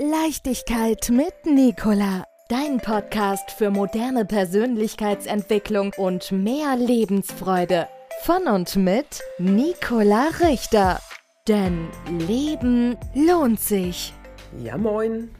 Leichtigkeit mit Nicola. Dein Podcast für moderne Persönlichkeitsentwicklung und mehr Lebensfreude. Von und mit Nicola Richter. Denn Leben lohnt sich. Ja, moin.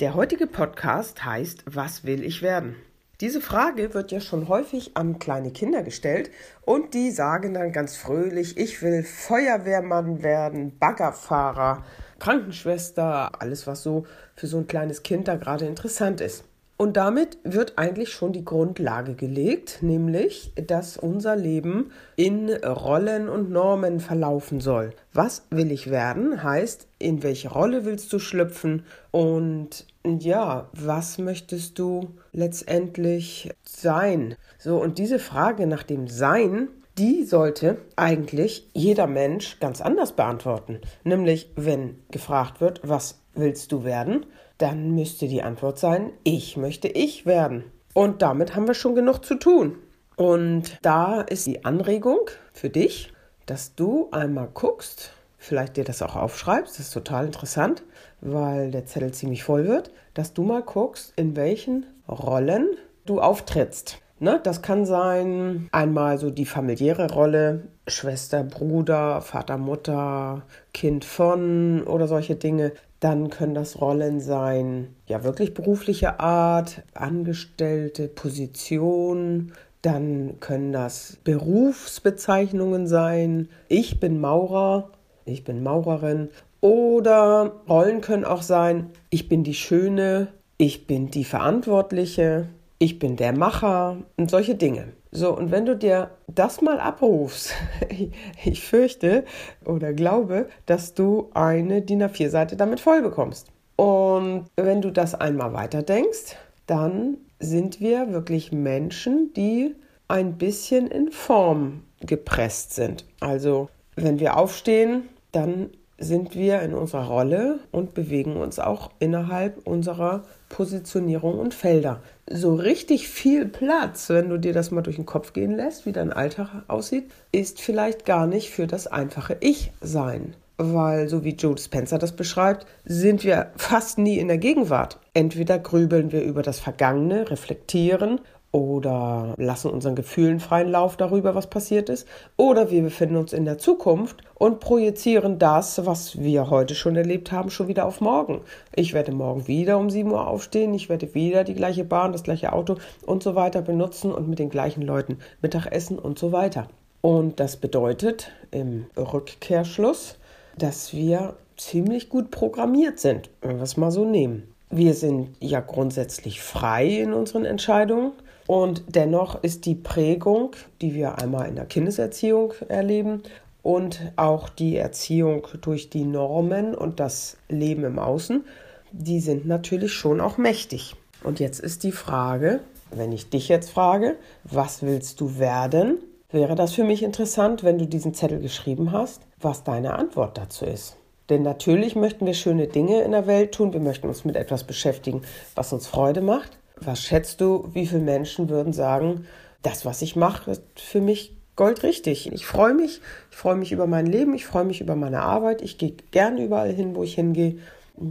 Der heutige Podcast heißt Was will ich werden? Diese Frage wird ja schon häufig an kleine Kinder gestellt und die sagen dann ganz fröhlich, ich will Feuerwehrmann werden, Baggerfahrer, Krankenschwester, alles was so für so ein kleines Kind da gerade interessant ist. Und damit wird eigentlich schon die Grundlage gelegt, nämlich, dass unser Leben in Rollen und Normen verlaufen soll. Was will ich werden heißt, in welche Rolle willst du schlüpfen und ja, was möchtest du letztendlich sein? So, und diese Frage nach dem Sein, die sollte eigentlich jeder Mensch ganz anders beantworten. Nämlich, wenn gefragt wird, was willst du werden? Dann müsste die Antwort sein, ich möchte ich werden. Und damit haben wir schon genug zu tun. Und da ist die Anregung für dich, dass du einmal guckst, vielleicht dir das auch aufschreibst, das ist total interessant, weil der Zettel ziemlich voll wird, dass du mal guckst, in welchen Rollen du auftrittst. Ne, das kann sein einmal so die familiäre Rolle, Schwester, Bruder, Vater, Mutter, Kind von oder solche Dinge. Dann können das Rollen sein, ja wirklich berufliche Art, Angestellte, Position. Dann können das Berufsbezeichnungen sein. Ich bin Maurer, ich bin Maurerin. Oder Rollen können auch sein, ich bin die Schöne, ich bin die Verantwortliche, ich bin der Macher und solche Dinge. So, und wenn du dir das mal abrufst, ich fürchte oder glaube, dass du eine DIN A4-Seite damit voll bekommst. Und wenn du das einmal weiterdenkst, dann sind wir wirklich Menschen, die ein bisschen in Form gepresst sind. Also, wenn wir aufstehen, dann sind wir in unserer Rolle und bewegen uns auch innerhalb unserer Positionierung und Felder. So richtig viel Platz, wenn du dir das mal durch den Kopf gehen lässt, wie dein Alltag aussieht, ist vielleicht gar nicht für das einfache Ich-Sein. Weil, so wie Joe Spencer das beschreibt, sind wir fast nie in der Gegenwart. Entweder grübeln wir über das Vergangene, reflektieren oder lassen unseren Gefühlen freien Lauf darüber, was passiert ist, oder wir befinden uns in der Zukunft und projizieren das, was wir heute schon erlebt haben, schon wieder auf morgen. Ich werde morgen wieder um 7 Uhr aufstehen, ich werde wieder die gleiche Bahn, das gleiche Auto und so weiter benutzen und mit den gleichen Leuten Mittag essen und so weiter. Und das bedeutet im Rückkehrschluss, dass wir ziemlich gut programmiert sind, wenn wir es mal so nehmen. Wir sind ja grundsätzlich frei in unseren Entscheidungen. Und dennoch ist die Prägung, die wir einmal in der Kindeserziehung erleben und auch die Erziehung durch die Normen und das Leben im Außen, die sind natürlich schon auch mächtig. Und jetzt ist die Frage, wenn ich dich jetzt frage, was willst du werden, wäre das für mich interessant, wenn du diesen Zettel geschrieben hast, was deine Antwort dazu ist. Denn natürlich möchten wir schöne Dinge in der Welt tun, wir möchten uns mit etwas beschäftigen, was uns Freude macht. Was schätzt du, wie viele Menschen würden sagen, das, was ich mache, ist für mich goldrichtig. Ich freue mich, ich freue mich über mein Leben, ich freue mich über meine Arbeit, ich gehe gern überall hin, wo ich hingehe.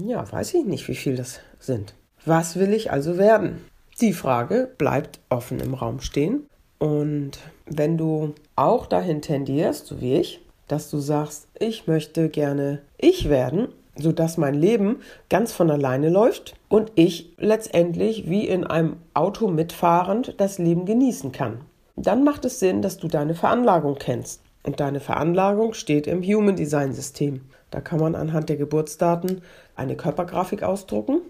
Ja, weiß ich nicht, wie viel das sind. Was will ich also werden? Die Frage bleibt offen im Raum stehen. Und wenn du auch dahin tendierst, so wie ich, dass du sagst, ich möchte gerne ich werden, sodass mein Leben ganz von alleine läuft und ich letztendlich wie in einem Auto mitfahrend das Leben genießen kann. Dann macht es Sinn, dass du deine Veranlagung kennst. Und deine Veranlagung steht im Human Design System. Da kann man anhand der Geburtsdaten eine Körpergrafik ausdrucken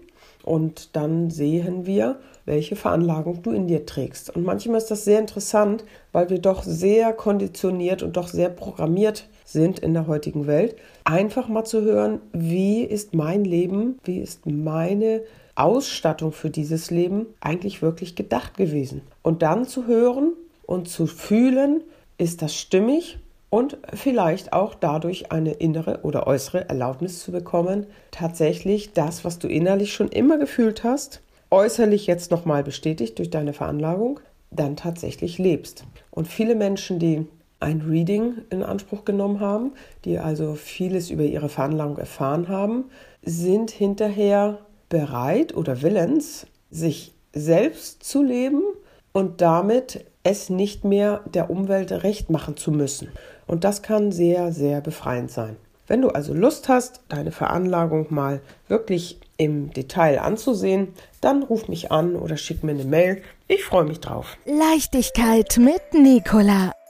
und dann sehen wir, welche Veranlagung du in dir trägst. Und manchmal ist das sehr interessant, weil wir doch sehr konditioniert und doch sehr programmiert sind in der heutigen Welt, einfach mal zu hören, wie ist mein Leben, wie ist meine Ausstattung für dieses Leben eigentlich wirklich gedacht gewesen. Und dann zu hören und zu fühlen, ist das stimmig und vielleicht auch dadurch eine innere oder äußere Erlaubnis zu bekommen, tatsächlich das, was du innerlich schon immer gefühlt hast, äußerlich jetzt nochmal bestätigt durch deine Veranlagung, dann tatsächlich lebst. Und viele Menschen, die ein Reading in Anspruch genommen haben, die also vieles über ihre Veranlagung erfahren haben, sind hinterher bereit oder willens, sich selbst zu leben und damit es nicht mehr der Umwelt recht machen zu müssen. Und das kann sehr, sehr befreiend sein. Wenn du also Lust hast, deine Veranlagung mal wirklich im Detail anzusehen, dann ruf mich an oder schick mir eine Mail. Ich freue mich drauf. Leichtigkeit mit Nicola.